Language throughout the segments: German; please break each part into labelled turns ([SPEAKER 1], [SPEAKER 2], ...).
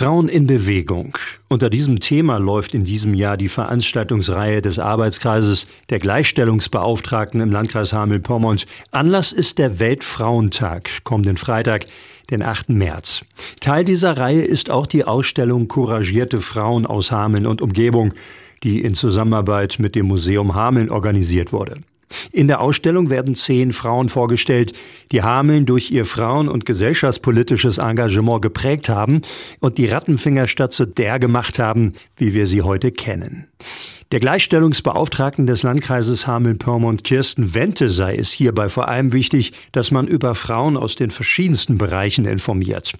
[SPEAKER 1] Frauen in Bewegung. Unter diesem Thema läuft in diesem Jahr die Veranstaltungsreihe des Arbeitskreises der Gleichstellungsbeauftragten im Landkreis Hameln-Pyrmont. Anlass ist der Weltfrauentag, kommenden Freitag, den 8. März. Teil dieser Reihe ist auch die Ausstellung Couragierte Frauen aus Hameln und Umgebung, die in Zusammenarbeit mit dem Museum Hameln organisiert wurde. In der Ausstellung werden zehn Frauen vorgestellt, die Hameln durch ihr Frauen- und gesellschaftspolitisches Engagement geprägt haben und die Rattenfingerstadt zu der gemacht haben, wie wir sie heute kennen. Der Gleichstellungsbeauftragten des Landkreises Hameln-Pyrmont Kirsten Wente sei es hierbei vor allem wichtig, dass man über Frauen aus den verschiedensten Bereichen informiert.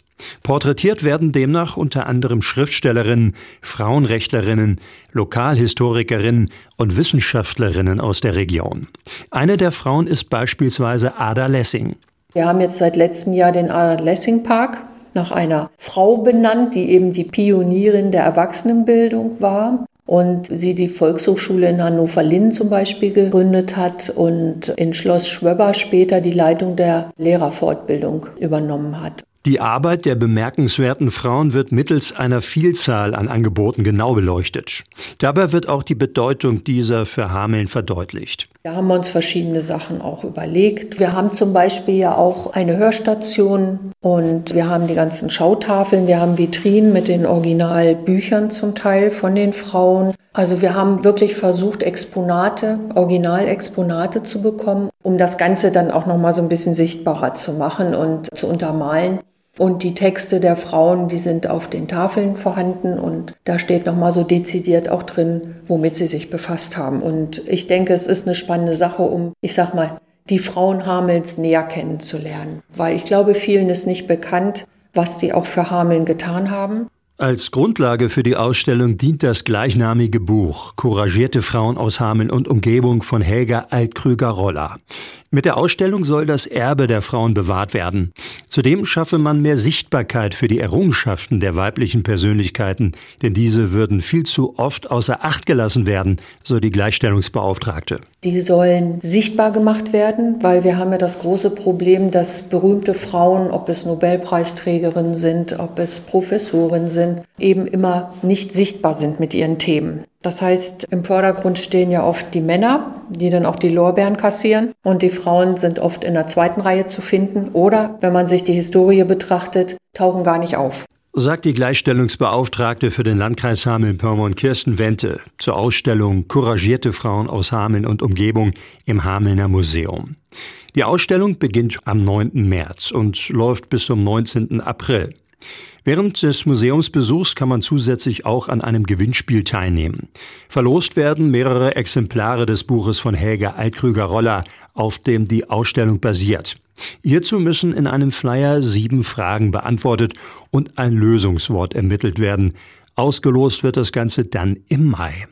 [SPEAKER 1] Porträtiert werden demnach unter anderem Schriftstellerinnen, Frauenrechtlerinnen, Lokalhistorikerinnen und Wissenschaftlerinnen aus der Region. Eine der Frauen ist beispielsweise Ada Lessing.
[SPEAKER 2] Wir haben jetzt seit letztem Jahr den Ada Lessing Park nach einer Frau benannt, die eben die Pionierin der Erwachsenenbildung war und sie die Volkshochschule in Hannover-Linn zum Beispiel gegründet hat und in Schloss Schwöber später die Leitung der Lehrerfortbildung übernommen hat.
[SPEAKER 1] Die Arbeit der bemerkenswerten Frauen wird mittels einer Vielzahl an Angeboten genau beleuchtet. Dabei wird auch die Bedeutung dieser für Hameln verdeutlicht.
[SPEAKER 2] Da haben wir uns verschiedene Sachen auch überlegt. Wir haben zum Beispiel ja auch eine Hörstation und wir haben die ganzen Schautafeln, wir haben Vitrinen mit den Originalbüchern zum Teil von den Frauen. Also wir haben wirklich versucht, Exponate, Originalexponate zu bekommen, um das Ganze dann auch nochmal so ein bisschen sichtbarer zu machen und zu untermalen. Und die Texte der Frauen, die sind auf den Tafeln vorhanden und da steht nochmal so dezidiert auch drin, womit sie sich befasst haben. Und ich denke, es ist eine spannende Sache, um, ich sag mal, die Frauen Hamels näher kennenzulernen. Weil ich glaube, vielen ist nicht bekannt, was die auch für Hameln getan haben.
[SPEAKER 1] Als Grundlage für die Ausstellung dient das gleichnamige Buch Couragierte Frauen aus Hameln und Umgebung von Helga Altkrüger-Roller. Mit der Ausstellung soll das Erbe der Frauen bewahrt werden. Zudem schaffe man mehr Sichtbarkeit für die Errungenschaften der weiblichen Persönlichkeiten, denn diese würden viel zu oft außer Acht gelassen werden, so die Gleichstellungsbeauftragte.
[SPEAKER 2] Die sollen sichtbar gemacht werden, weil wir haben ja das große Problem, dass berühmte Frauen, ob es Nobelpreisträgerinnen sind, ob es Professoren sind, eben immer nicht sichtbar sind mit ihren Themen. Das heißt, im Vordergrund stehen ja oft die Männer, die dann auch die Lorbeeren kassieren. Und die Frauen sind oft in der zweiten Reihe zu finden. Oder, wenn man sich die Historie betrachtet, tauchen gar nicht auf.
[SPEAKER 1] Sagt die Gleichstellungsbeauftragte für den Landkreis Hameln-Pyrmont Kirsten Wente zur Ausstellung Couragierte Frauen aus Hameln und Umgebung im Hamelner Museum. Die Ausstellung beginnt am 9. März und läuft bis zum 19. April. Während des Museumsbesuchs kann man zusätzlich auch an einem Gewinnspiel teilnehmen. Verlost werden mehrere Exemplare des Buches von Helga Altkrüger-Roller, auf dem die Ausstellung basiert. Hierzu müssen in einem Flyer sieben Fragen beantwortet und ein Lösungswort ermittelt werden. Ausgelost wird das Ganze dann im Mai.